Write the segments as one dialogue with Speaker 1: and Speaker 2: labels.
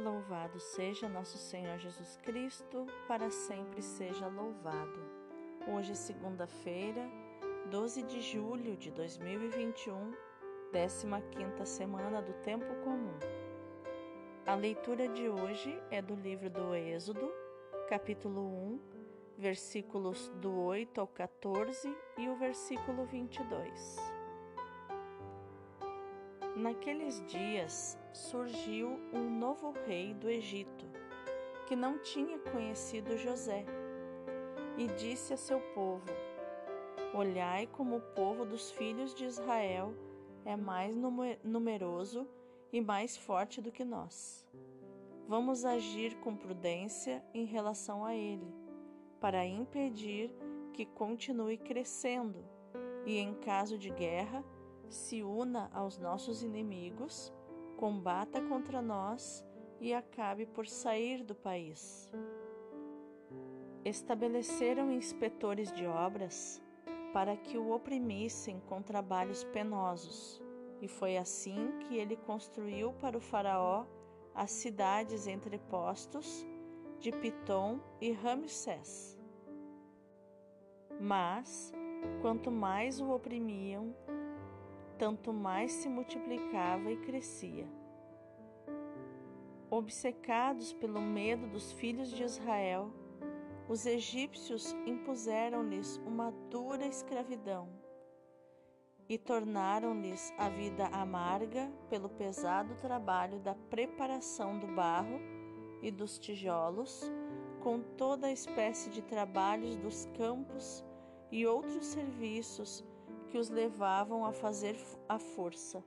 Speaker 1: Louvado seja nosso Senhor Jesus Cristo, para sempre seja louvado. Hoje é segunda-feira, 12 de julho de 2021, 15ª semana do Tempo Comum. A leitura de hoje é do livro do Êxodo, capítulo 1, versículos do 8 ao 14 e o versículo 22. Naqueles dias surgiu um novo rei do Egito, que não tinha conhecido José, e disse a seu povo: Olhai como o povo dos filhos de Israel é mais numeroso e mais forte do que nós. Vamos agir com prudência em relação a ele, para impedir que continue crescendo e, em caso de guerra, se una aos nossos inimigos, combata contra nós e acabe por sair do país. Estabeleceram inspetores de obras para que o oprimissem com trabalhos penosos, e foi assim que ele construiu para o Faraó as cidades entrepostos de Pitom e Ramsés. Mas, quanto mais o oprimiam, tanto mais se multiplicava e crescia. Obcecados pelo medo dos filhos de Israel, os egípcios impuseram-lhes uma dura escravidão e tornaram-lhes a vida amarga pelo pesado trabalho da preparação do barro e dos tijolos, com toda a espécie de trabalhos dos campos e outros serviços que os levavam a fazer a força.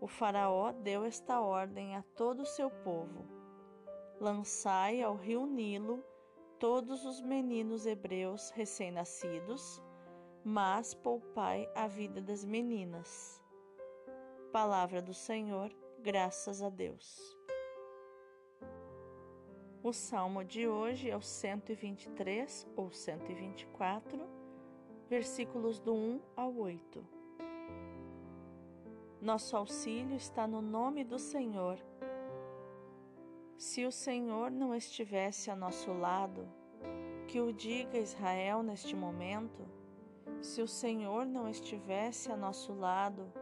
Speaker 1: O Faraó deu esta ordem a todo o seu povo: Lançai ao rio Nilo todos os meninos hebreus recém-nascidos, mas poupai a vida das meninas. Palavra do Senhor, graças a Deus. O salmo de hoje é o 123 ou 124 versículos do 1 ao 8. Nosso auxílio está no nome do Senhor. Se o Senhor não estivesse a nosso lado, que o diga Israel neste momento, se o Senhor não estivesse a nosso lado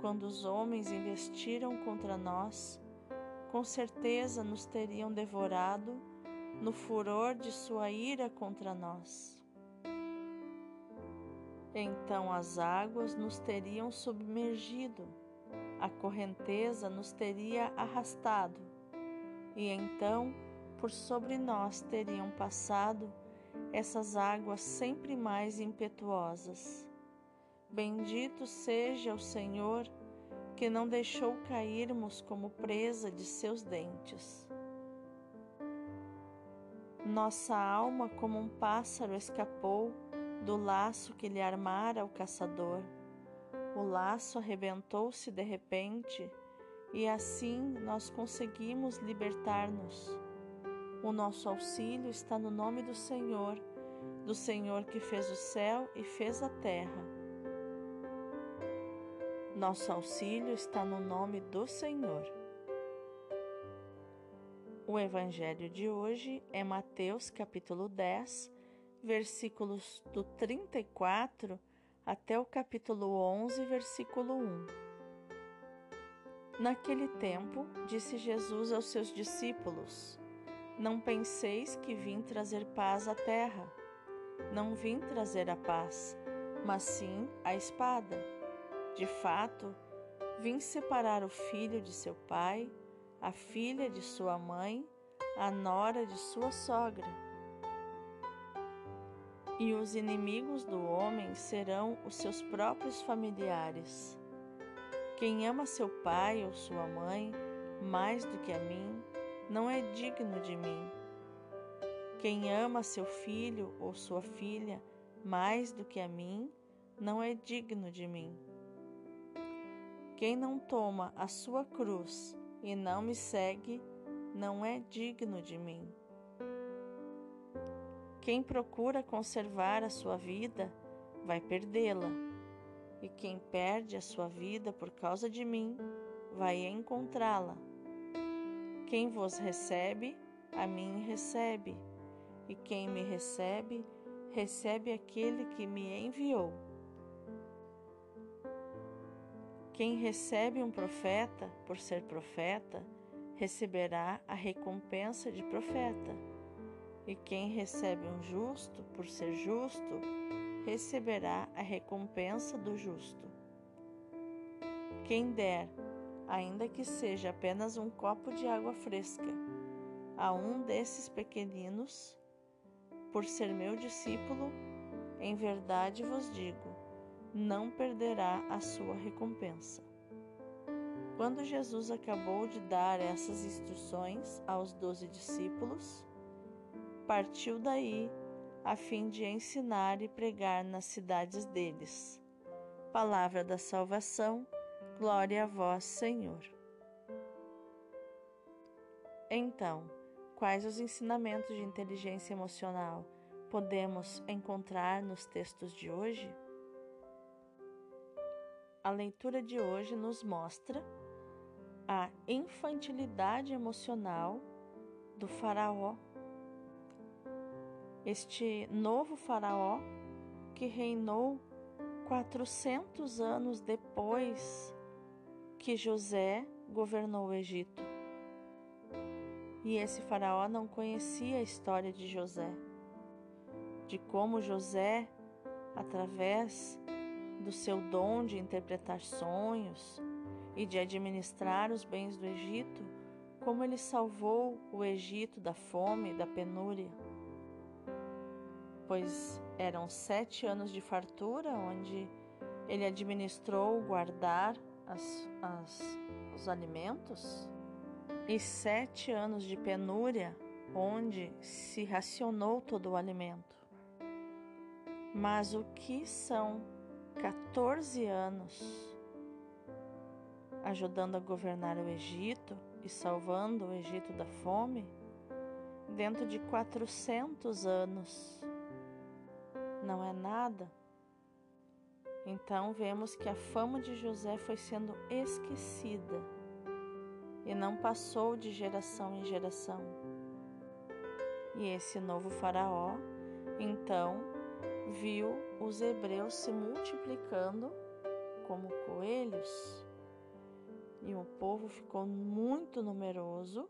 Speaker 1: quando os homens investiram contra nós, com certeza nos teriam devorado no furor de sua ira contra nós então as águas nos teriam submergido, a correnteza nos teria arrastado, e então por sobre nós teriam passado essas águas sempre mais impetuosas. Bendito seja o Senhor que não deixou cairmos como presa de seus dentes. Nossa alma, como um pássaro, escapou do laço que lhe armara o caçador. O laço arrebentou-se de repente e assim nós conseguimos libertar-nos. O nosso auxílio está no nome do Senhor, do Senhor que fez o céu e fez a terra. Nosso auxílio está no nome do Senhor. O evangelho de hoje é Mateus capítulo 10, versículos do 34 até o capítulo 11, versículo 1. Naquele tempo, disse Jesus aos seus discípulos: Não penseis que vim trazer paz à terra. Não vim trazer a paz, mas sim a espada. De fato, vim separar o filho de seu pai, a filha de sua mãe, a nora de sua sogra e os inimigos do homem serão os seus próprios familiares. Quem ama seu pai ou sua mãe mais do que a mim, não é digno de mim. Quem ama seu filho ou sua filha mais do que a mim, não é digno de mim. Quem não toma a sua cruz e não me segue, não é digno de mim. Quem procura conservar a sua vida vai perdê-la, e quem perde a sua vida por causa de mim, vai encontrá-la. Quem vos recebe, a mim recebe, e quem me recebe, recebe aquele que me enviou. Quem recebe um profeta por ser profeta, receberá a recompensa de profeta. E quem recebe um justo por ser justo, receberá a recompensa do justo. Quem der, ainda que seja apenas um copo de água fresca, a um desses pequeninos, por ser meu discípulo, em verdade vos digo, não perderá a sua recompensa. Quando Jesus acabou de dar essas instruções aos doze discípulos, partiu daí a fim de ensinar e pregar nas cidades deles. Palavra da salvação, glória a vós, Senhor. Então, quais os ensinamentos de inteligência emocional podemos encontrar nos textos de hoje? A leitura de hoje nos mostra a infantilidade emocional do Faraó este novo Faraó que reinou 400 anos depois que José governou o Egito. E esse Faraó não conhecia a história de José, de como José, através do seu dom de interpretar sonhos e de administrar os bens do Egito, como ele salvou o Egito da fome e da penúria pois eram sete anos de fartura, onde ele administrou guardar as, as, os alimentos, e sete anos de penúria, onde se racionou todo o alimento. Mas o que são 14 anos ajudando a governar o Egito e salvando o Egito da fome, dentro de 400 anos não é nada. Então vemos que a fama de José foi sendo esquecida e não passou de geração em geração. E esse novo Faraó, então, viu os hebreus se multiplicando como coelhos. E o povo ficou muito numeroso,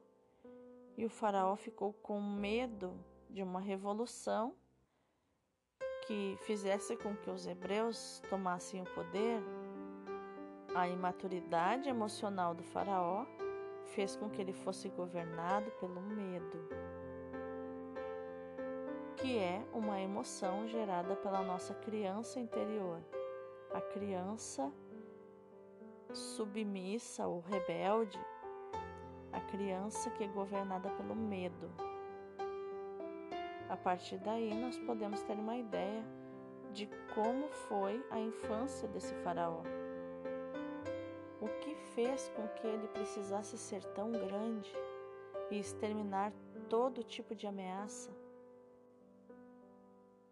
Speaker 1: e o Faraó ficou com medo de uma revolução que fizesse com que os hebreus tomassem o poder, a imaturidade emocional do Faraó fez com que ele fosse governado pelo medo, que é uma emoção gerada pela nossa criança interior, a criança submissa ou rebelde, a criança que é governada pelo medo. A partir daí, nós podemos ter uma ideia de como foi a infância desse faraó. O que fez com que ele precisasse ser tão grande e exterminar todo tipo de ameaça?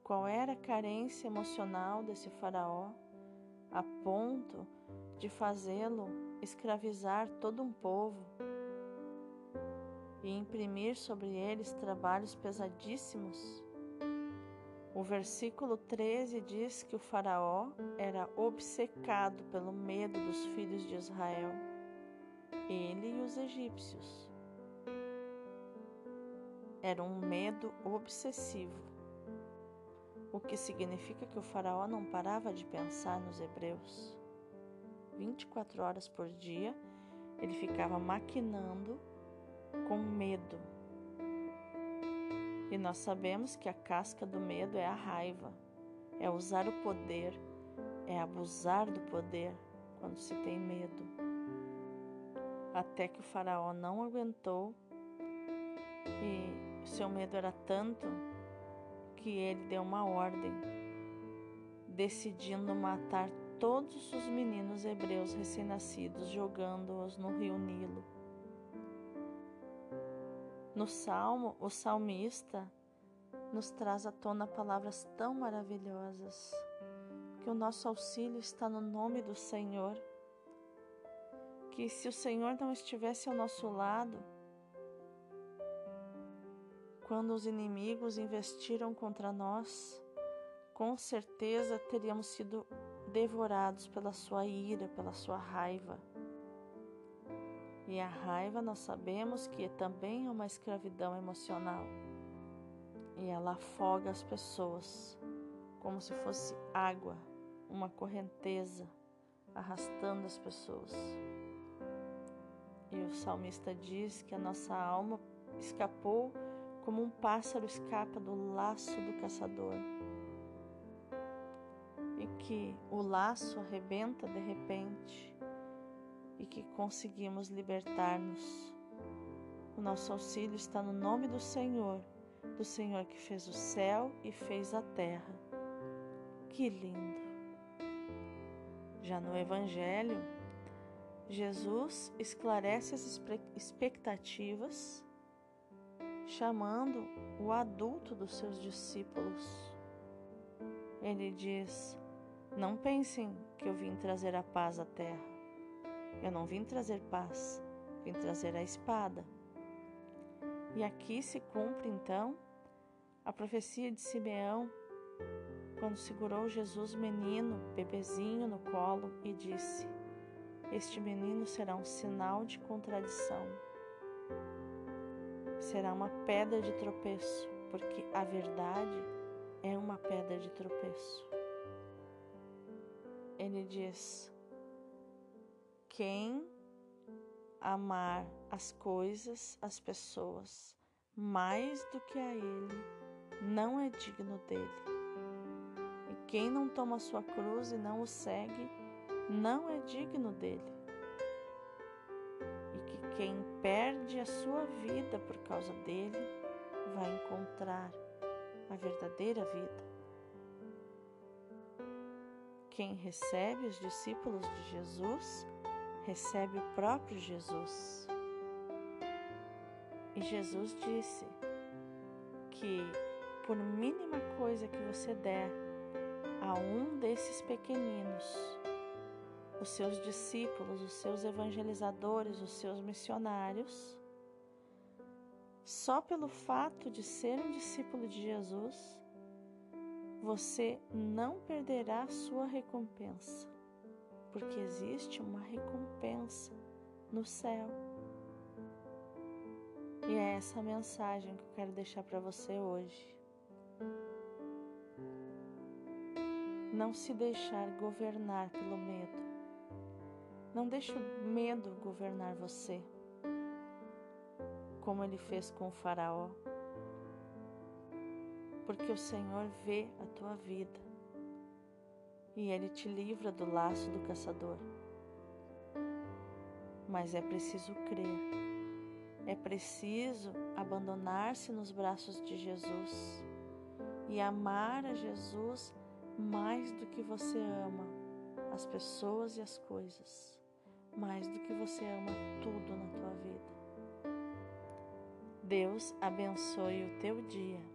Speaker 1: Qual era a carência emocional desse faraó a ponto de fazê-lo escravizar todo um povo e imprimir sobre eles trabalhos pesadíssimos? O versículo 13 diz que o Faraó era obcecado pelo medo dos filhos de Israel, ele e os egípcios. Era um medo obsessivo, o que significa que o Faraó não parava de pensar nos hebreus. 24 horas por dia ele ficava maquinando com medo. E nós sabemos que a casca do medo é a raiva, é usar o poder, é abusar do poder quando se tem medo. Até que o Faraó não aguentou e seu medo era tanto que ele deu uma ordem, decidindo matar todos os meninos hebreus recém-nascidos, jogando-os no rio Nilo. No salmo, o salmista nos traz à tona palavras tão maravilhosas, que o nosso auxílio está no nome do Senhor. que se o Senhor não estivesse ao nosso lado, quando os inimigos investiram contra nós, com certeza teríamos sido devorados pela sua ira, pela sua raiva. E a raiva nós sabemos que também é uma escravidão emocional. E ela afoga as pessoas como se fosse água, uma correnteza arrastando as pessoas. E o salmista diz que a nossa alma escapou como um pássaro escapa do laço do caçador. E que o laço arrebenta de repente que conseguimos libertar-nos. O nosso auxílio está no nome do Senhor, do Senhor que fez o céu e fez a terra. Que lindo! Já no Evangelho, Jesus esclarece as expectativas, chamando o adulto dos seus discípulos. Ele diz: Não pensem que eu vim trazer a paz à terra. Eu não vim trazer paz, vim trazer a espada. E aqui se cumpre então a profecia de Simeão quando segurou Jesus menino, bebezinho no colo e disse: Este menino será um sinal de contradição. Será uma pedra de tropeço, porque a verdade é uma pedra de tropeço. Ele diz: Quem amar as coisas, as pessoas, mais do que a Ele, não é digno dele. Quem não toma sua cruz e não o segue, não é digno dele. E que quem perde a sua vida por causa dele, vai encontrar a verdadeira vida. Quem recebe os discípulos de Jesus, recebe o próprio Jesus. E Jesus disse que, por mínima coisa que você der a um desses pequeninos, os seus discípulos, os seus evangelizadores, os seus missionários, só pelo fato de ser um discípulo de Jesus, você não perderá sua recompensa, porque existe uma recompensa no céu. E é essa mensagem que eu quero deixar para você hoje. Não se deixar governar pelo medo. Não deixe o medo governar você, como ele fez com o Faraó. Porque o Senhor vê a tua vida e ele te livra do laço do caçador. Mas é preciso crer, é preciso abandonar-se nos braços de Jesus e amar a Jesus mais do que você ama as pessoas e as coisas, mais do que você ama tudo na tua vida. Deus abençoe o teu dia.